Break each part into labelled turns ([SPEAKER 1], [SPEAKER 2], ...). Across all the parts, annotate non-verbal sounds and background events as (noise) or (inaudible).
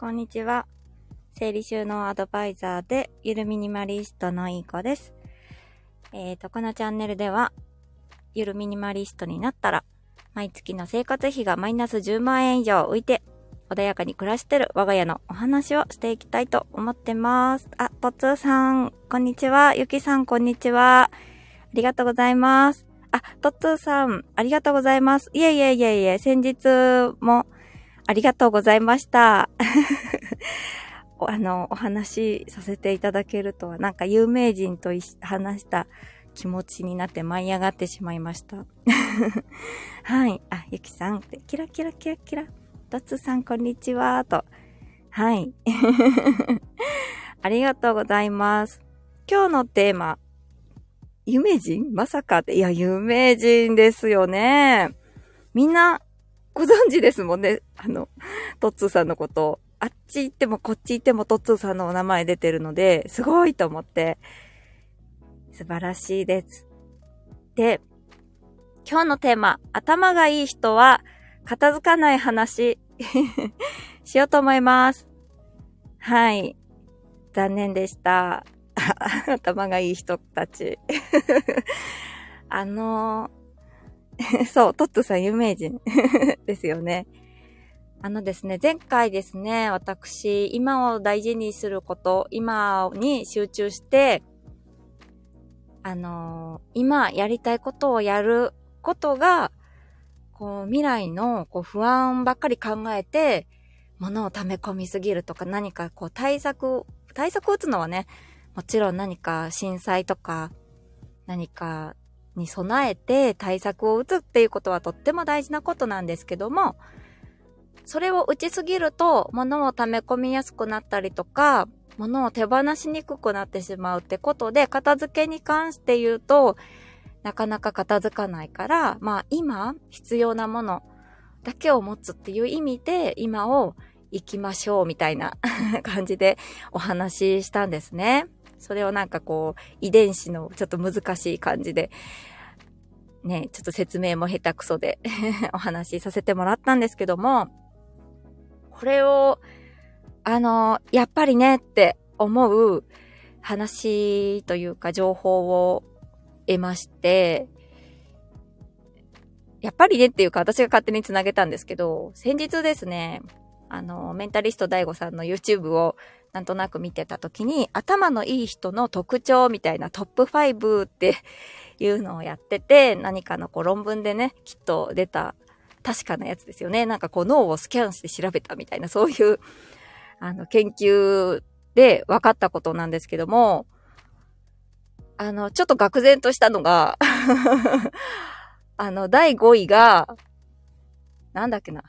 [SPEAKER 1] こんにちは。整理収納アドバイザーで、ゆるミニマリストのいい子です。えーと、このチャンネルでは、ゆるミニマリストになったら、毎月の生活費がマイナス10万円以上浮いて、穏やかに暮らしてる我が家のお話をしていきたいと思ってます。あ、とつーさん、こんにちは。ゆきさん、こんにちは。ありがとうございます。あ、とつーさん、ありがとうございます。いえいえいえいえ、先日もありがとうございました。(laughs) あの、お話しさせていただけるとは、なんか有名人と話した気持ちになって舞い上がってしまいました。(laughs) はい。あ、ゆきさん、キラキラキラキラ。とつさん、こんにちは。と。はい。(laughs) ありがとうございます。今日のテーマ、有名人？まさかって、いや、有名人ですよね。みんな、ご存知ですもんね。あの、トッツーさんのこと。あっち行ってもこっち行ってもトッツーさんのお名前出てるので、すごいと思って。素晴らしいです。で、今日のテーマ、頭がいい人は片付かない話 (laughs) しようと思います。はい。残念でした。(laughs) 頭がいい人たち。(laughs) あの、(laughs) そう、トッツさん有名人 (laughs) ですよね。あのですね、前回ですね、私、今を大事にすること、今に集中して、あのー、今やりたいことをやることが、こう、未来のこう不安ばっかり考えて、物を溜め込みすぎるとか何かこう対策、対策を打つのはね、もちろん何か震災とか何かに備えて対策を打つっていうことはとっても大事なことなんですけども、それを打ちすぎると、物を溜め込みやすくなったりとか、物を手放しにくくなってしまうってことで、片付けに関して言うと、なかなか片付かないから、まあ今必要なものだけを持つっていう意味で、今を行きましょうみたいな (laughs) 感じでお話ししたんですね。それをなんかこう、遺伝子のちょっと難しい感じで、ね、ちょっと説明も下手くそで (laughs) お話しさせてもらったんですけども、これを、あの、やっぱりねって思う話というか情報を得まして、やっぱりねっていうか私が勝手に繋げたんですけど、先日ですね、あの、メンタリスト DAIGO さんの YouTube をなんとなく見てた時に、頭のいい人の特徴みたいなトップ5っていうのをやってて、何かのこう論文でね、きっと出た確かなやつですよね。なんかこう脳をスキャンして調べたみたいな、そういう、あの、研究で分かったことなんですけども、あの、ちょっと愕然としたのが (laughs) あの、第5位が、なんだっけな。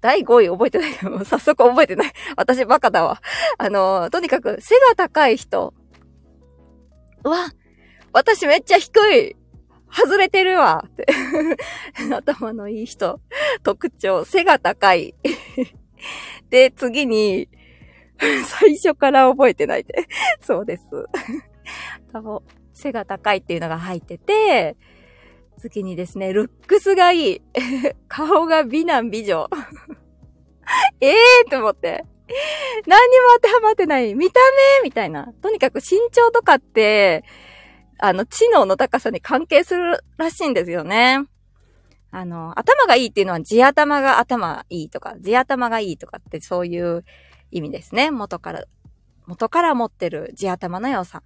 [SPEAKER 1] 第5位覚えてない。もう早速覚えてない。私バカだわ。あの、とにかく背が高い人。うわ、私めっちゃ低い。外れてるわって。(laughs) 頭のいい人。特徴、背が高い。(laughs) で、次に、(laughs) 最初から覚えてないで。そうです。多分、背が高いっていうのが入ってて、次にですね、ルックスがいい。顔が美男美女。ええと思って。何にも当てはまってない。見た目みたいな。とにかく身長とかって、あの、知能の高さに関係するらしいんですよね。あの、頭がいいっていうのは地頭が頭いいとか、地頭がいいとかってそういう意味ですね。元から、元から持ってる地頭の良さ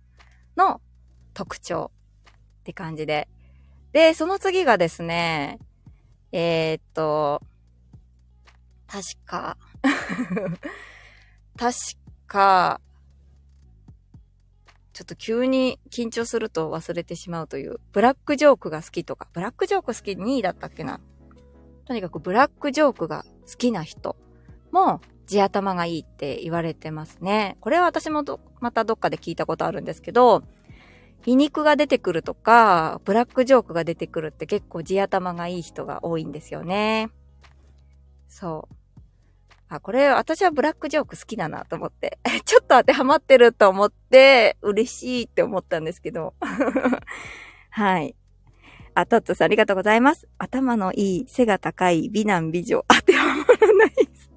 [SPEAKER 1] の特徴って感じで。で、その次がですね、えー、っと、確か (laughs) 確か、ちょっと急に緊張すると忘れてしまうという、ブラックジョークが好きとか、ブラックジョーク好き2位だったっけな？とにかくブラックジョークが好きな人も地頭がいいって言われてますね。これは私もまたどっかで聞いたことあるんですけど、皮肉が出てくるとか、ブラックジョークが出てくるって結構地頭がいい人が多いんですよね。そう。あ、これ私はブラックジョーク好きだなと思って、(laughs) ちょっと当てはまってると思って、嬉しいって思ったんですけど。(laughs) はい。あ、トッツさんありがとうございます。頭のいい、背が高い、美男美女、(laughs) 当てはまらないです。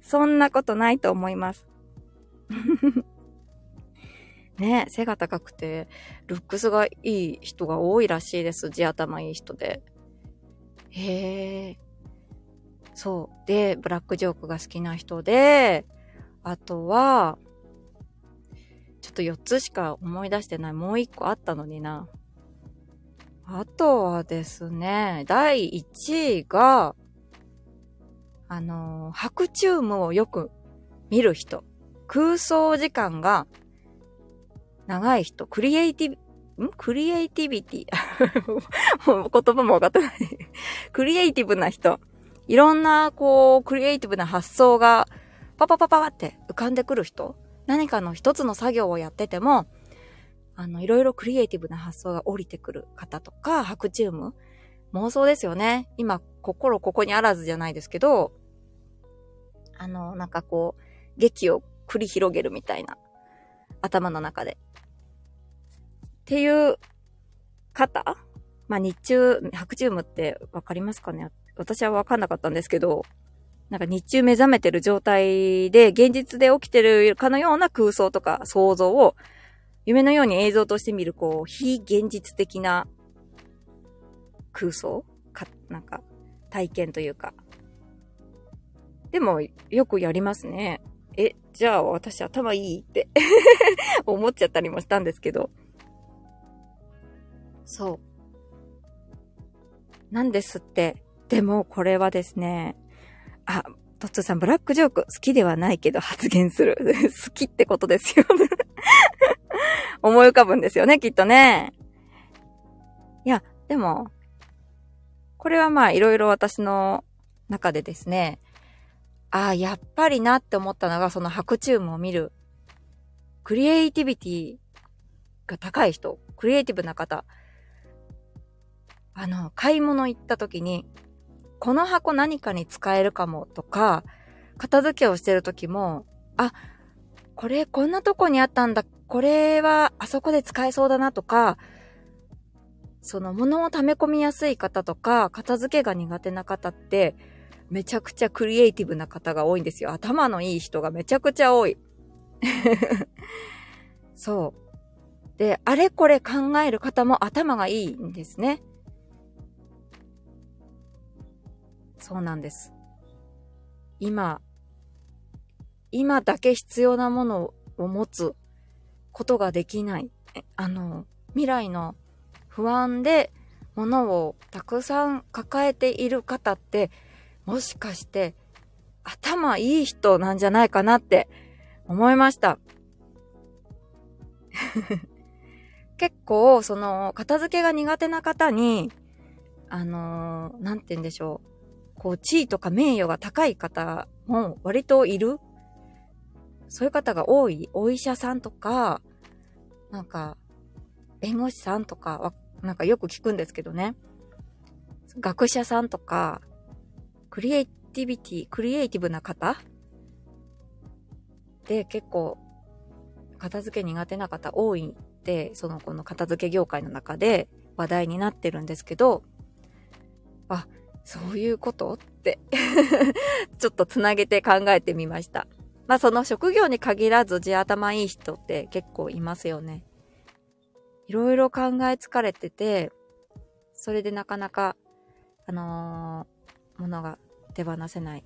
[SPEAKER 1] そんなことないと思います。ね背が高くて、ルックスがいい人が多いらしいです。地頭いい人で。へえ。そう。で、ブラックジョークが好きな人で、あとは、ちょっと4つしか思い出してない。もう1個あったのにな。あとはですね、第1位が、あの、白チュームをよく見る人。空想時間が長い人。クリエイティブ、ん？クリエイティビティ？(laughs) (laughs) もう言葉も分かってないクリエイティブな人。いろんな、こう、クリエイティブな発想が、パパパパって浮かんでくる人。何かの一つの作業をやってても、あの、いろいろクリエイティブな発想が降りてくる方とか、白チューム。妄想ですよね。今、心ここにあらずじゃないですけど、あの、なんかこう、劇を繰り広げるみたいな、頭の中で。っていう方？まあ、日中、白チュームってわかりますかね？私はわかんなかったんですけど、なんか日中目覚めてる状態で、現実で起きてるかのような空想とか想像を、夢のように映像として見る、こう、非現実的な空想か、なんか、体験というか。でも、よくやりますね。え、じゃあ私頭いいって (laughs) 思っちゃったりもしたんですけど。そう。なんですって。でも、これはですね、あ、トッツーさん、ブラックジョーク好きではないけど発言する。(laughs) 好きってことですよね (laughs) 思い浮かぶんですよね、きっとね。いや、でも、これはまあ、いろいろ私の中でですね、ああ、やっぱりなって思ったのが、その白チュームを見る、クリエイティビティが高い人、クリエイティブな方、あの、買い物行った時に、この箱何かに使えるかもとか、片付けをしてる時も、あ、これこんなとこにあったんだ、これはあそこで使えそうだなとか、その物を溜め込みやすい方とか、片付けが苦手な方って、めちゃくちゃクリエイティブな方が多いんですよ。頭のいい人がめちゃくちゃ多い。(laughs) そう。で、あれこれ考える方も頭がいいんですね。そうなんです。今、今だけ必要なものを持つことができない。あの、未来の不安で物をたくさん抱えている方って、もしかして頭いい人なんじゃないかなって思いました。(laughs) 結構、その、片付けが苦手な方に、あのー、なんて言うんでしょう。こう、地位とか名誉が高い方も割といる。そういう方が多い。お医者さんとか、なんか、弁護士さんとかは、なんかよく聞くんですけどね。学者さんとか、クリエイティビティ、クリエイティブな方で結構、片付け苦手な方多いって、そのこの片付け業界の中で話題になってるんですけど、そういうこと？って (laughs) ちょっとつなげて考えてみました。まあその職業に限らず地頭いい人って結構いますよね。いろいろ考え疲れてて、それでなかなか、あのー、ものが手放せない。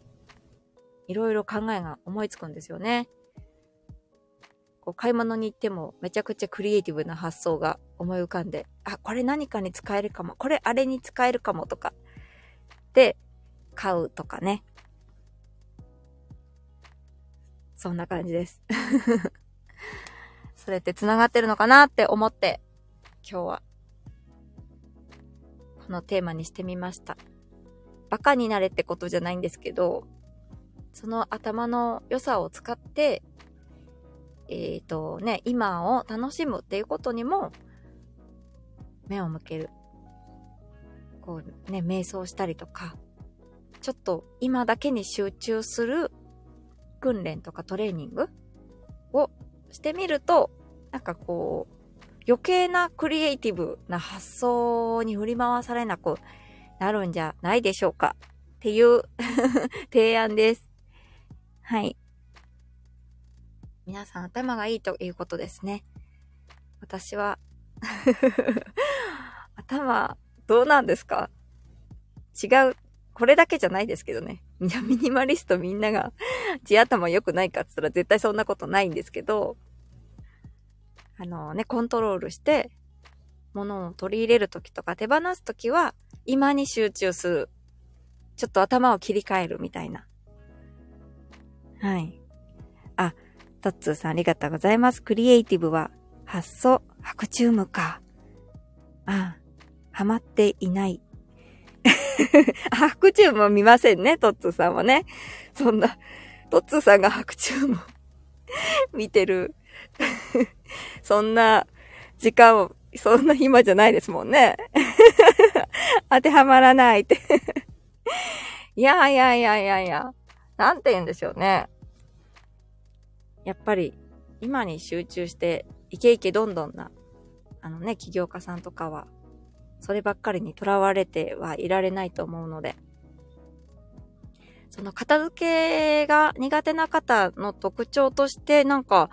[SPEAKER 1] いろいろ考えが思いつくんですよね。こう買い物に行ってもめちゃくちゃクリエイティブな発想が思い浮かんで、あ、これ何かに使えるかも、これあれに使えるかもとか、で、買うとかね。そんな感じです。(laughs) それって繋がってるのかなって思って、今日は、このテーマにしてみました。バカになれってことじゃないんですけど、その頭の良さを使って、えっ、ー、とね、今を楽しむっていうことにも、目を向けるこうね、瞑想したりとか、ちょっと今だけに集中する訓練とかトレーニングをしてみると、なんかこう、余計なクリエイティブな発想に振り回されなくなるんじゃないでしょうかっていう (laughs) 提案です。はい。皆さん頭がいいということですね。私は頭、(laughs) どうなんですか？違う。これだけじゃないですけどね。ミニマリストみんなが (laughs) 地頭良くないかって言ったら絶対そんなことないんですけど、あのね、コントロールして、物を取り入れるときとか手放すときは、今に集中する。ちょっと頭を切り替えるみたいな。はい。あ、トッツーさんありがとうございます。クリエイティブは発想、白チュームか。あ、ハマっていない。(laughs) 白チュームは見ませんね、トッツーさんはね。そんな、トッツーさんが白チューム見てる (laughs) そんな時間を、そんな暇じゃないですもんね。(laughs) 当てはまらないっていやいやいやいやいや。なんて言うんでしょうね。やっぱり、今に集中して、イケイケどんどんな、あのね、起業家さんとかは、そればっかりにとらわれてはいられないと思うので、その片付けが苦手な方の特徴として、なんか、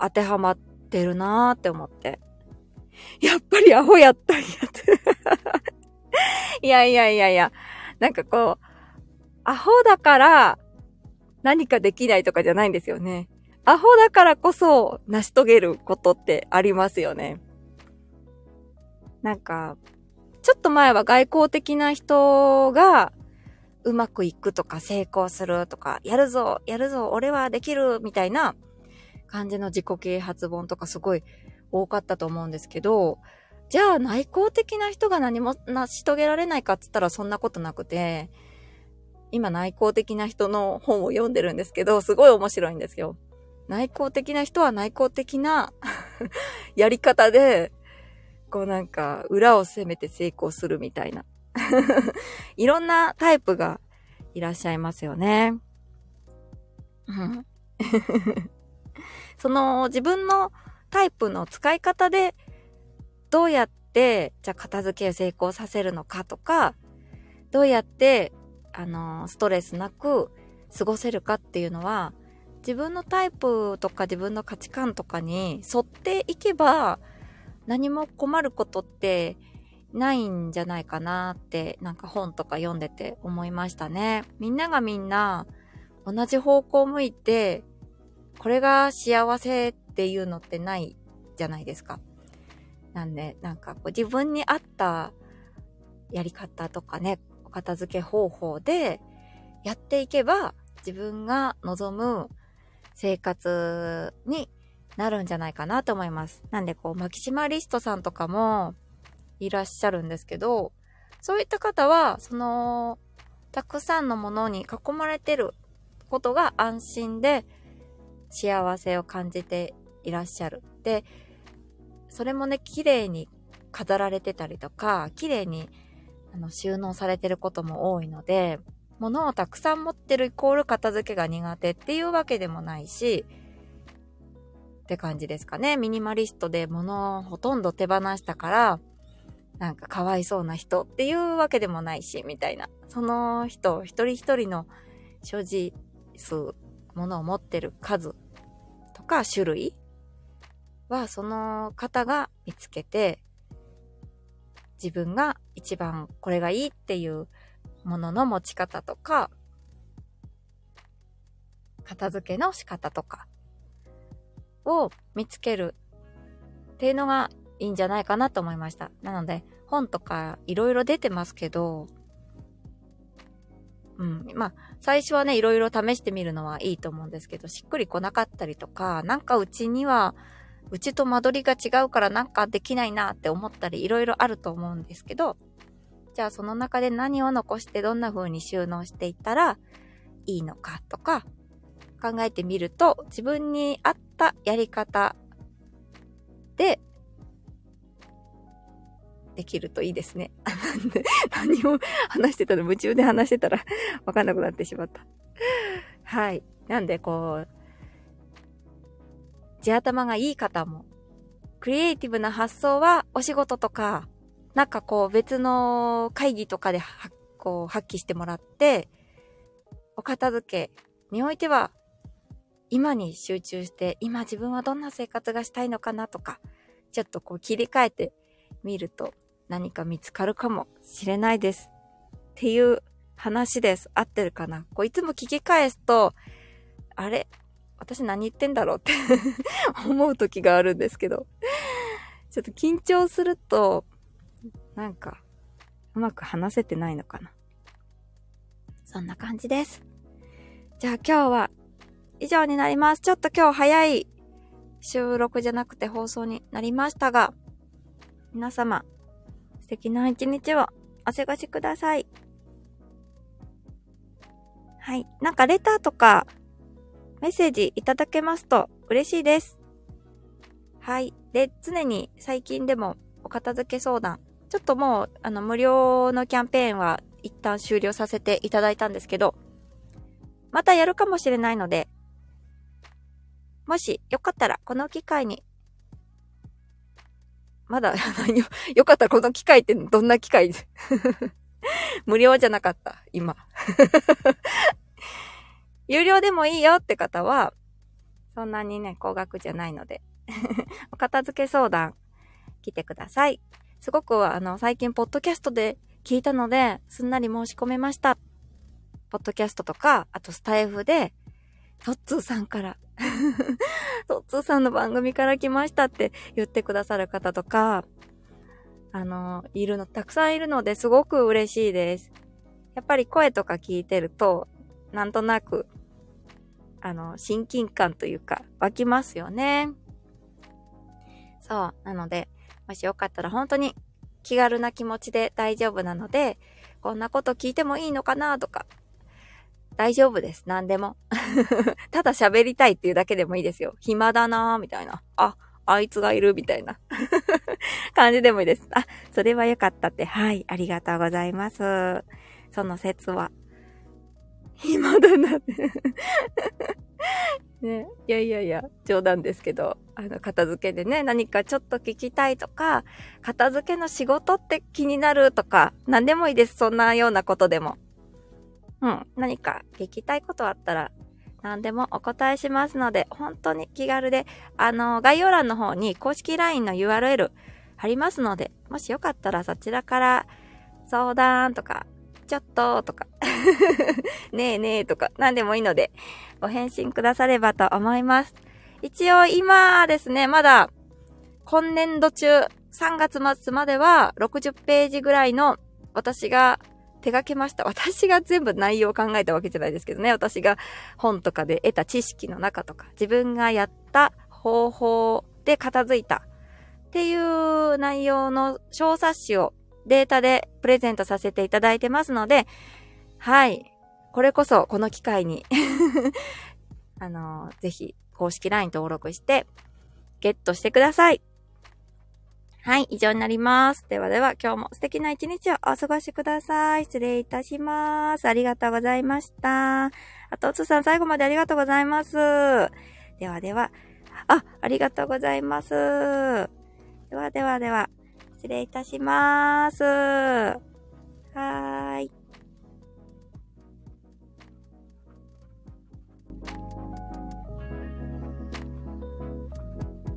[SPEAKER 1] 当てはまってるなーって思って。やっぱりアホやったんやって。(laughs) いやいやいやいや、なんかこう、アホだから何かできないとかじゃないんですよね。アホだからこそ成し遂げることってありますよね。なんか、ちょっと前は外交的な人がうまくいくとか成功するとか、やるぞ、やるぞ、俺はできるみたいな感じの自己啓発本とかすごい多かったと思うんですけど、じゃあ内向的な人が何も成し遂げられないかっつったらそんなことなくて、今内向的な人の本を読んでるんですけど、すごい面白いんですよ。内向的な人は内向的な (laughs) やり方で、こうなんか裏を攻めて成功するみたいな。(laughs) いろんなタイプがいらっしゃいますよね。(laughs) その自分のタイプの使い方でどうやってじゃあ片付けを成功させるのかとか、どうやってあのストレスなく過ごせるかっていうのは自分のタイプとか自分の価値観とかに沿っていけば何も困ることってないんじゃないかなってなんか本とか読んでて思いましたね。みんながみんな同じ方向を向いてこれが幸せっていうのってないじゃないですか。なんで、なんかこう自分に合ったやり方とかね、お片付け方法でやっていけば自分が望む生活になるんじゃないかなと思います。なんでこう、マキシマリストさんとかもいらっしゃるんですけど、そういった方は、その、たくさんのものに囲まれてることが安心で、幸せを感じていらっしゃる。で、それもね、綺麗に飾られてたりとか、綺麗にあの収納されてることも多いので、物をたくさん持ってるイコール片付けが苦手っていうわけでもないし、って感じですかね。ミニマリストで物をほとんど手放したから、なんかかわいそうな人っていうわけでもないし、みたいな。その人、一人一人の所持数ものを持ってる数とか種類はその方が見つけて自分が一番これがいいっていうものの持ち方とか片付けの仕方とかを見つけるっていうのがいいんじゃないかなと思いました。なので本とかいろいろ出てますけどうん。まあ、最初はね、いろいろ試してみるのはいいと思うんですけど、しっくり来なかったりとか、なんかうちには、うちと間取りが違うからなんかできないなって思ったり、いろいろあると思うんですけど、じゃあその中で何を残してどんな風に収納していったらいいのかとか、考えてみると、自分に合ったやり方でできるといいですね。(laughs) 何を話してたの夢中で話してたらわかんなくなってしまった。はい。なんでこう、地頭がいい方も、クリエイティブな発想はお仕事とか、なんかこう別の会議とかでこう発揮してもらって、お片付けにおいては今に集中して、今自分はどんな生活がしたいのかなとか、ちょっとこう切り替えてみると何か見つかるかもしれないです。っていう話です。合ってるかな？こういつも聞き返すと、あれ？私何言ってんだろうって (laughs) 思う時があるんですけど、ちょっと緊張すると、なんか、うまく話せてないのかな。そんな感じです。じゃあ今日は以上になります。ちょっと今日早い収録じゃなくて放送になりましたが、皆様、素敵な一日をお過ごしください。はい。なんかレターとかメッセージいただけますと嬉しいです。はい。で、常に最近でもお片付け相談。ちょっともう、あの、無料のキャンペーンは一旦終了させていただいたんですけど、またやるかもしれないので、もしよかったらこの機会に、まだよ、かったらこの機会ってどんな機会？(laughs) 無料じゃなかった、今。有料でもいいよって方は、そんなにね、高額じゃないのでお片付け相談来てください。すごくあの、最近ポッドキャストで聞いたので、すんなり申し込めました。ポッドキャストとか、あとスタイフで、トッツーさんから (laughs) トッツーさんの番組から来ましたって言ってくださる方とか、あの、いるの、たくさんいるのですごく嬉しいです。やっぱり声とか聞いてると、なんとなくあの、親近感というか、湧きますよね。そう。なので、もしよかったら本当に気軽な気持ちで大丈夫なので、こんなこと聞いてもいいのかなとか、大丈夫です。何でも。(laughs) ただ喋りたいっていうだけでもいいですよ。暇だなーみたいな。あ、あいつがいるみたいな (laughs) 感じでもいいです。あ、それはよかったって。はい、ありがとうございます。その説は暇だなって (laughs) ね。いやいやいや、冗談ですけど、あの、片付けでね、何かちょっと聞きたいとか、片付けの仕事って気になるとか、何でもいいです。そんなようなことでも。うん。何か聞きたいことあったら、何でもお答えしますので、本当に気軽で、あの、概要欄の方に公式 LINE の URL 貼りますので、もしよかったらそちらから相談とかちょっととか (laughs) ねえねえとか、何でもいいので、ご返信くださればと思います。一応今ですね、まだ、今年度中、3月末までは60ページぐらいの私が手掛けました。私が全部内容を考えたわけじゃないですけどね。私が本とかで得た知識の中とか、自分がやった方法で片付いたっていう内容の小冊子をデータでプレゼントさせていただいてますので、はい。これこそ、この機会に (laughs) あのぜひ、公式 LINE 登録して、ゲットしてください。はい、以上になります。ではでは、今日も素敵な一日をお過ごしください。失礼いたします。ありがとうございました。あと、つさん、最後までありがとうございます。ではでは、あ、ありがとうございます。ではではでは。失礼いたします。はーい。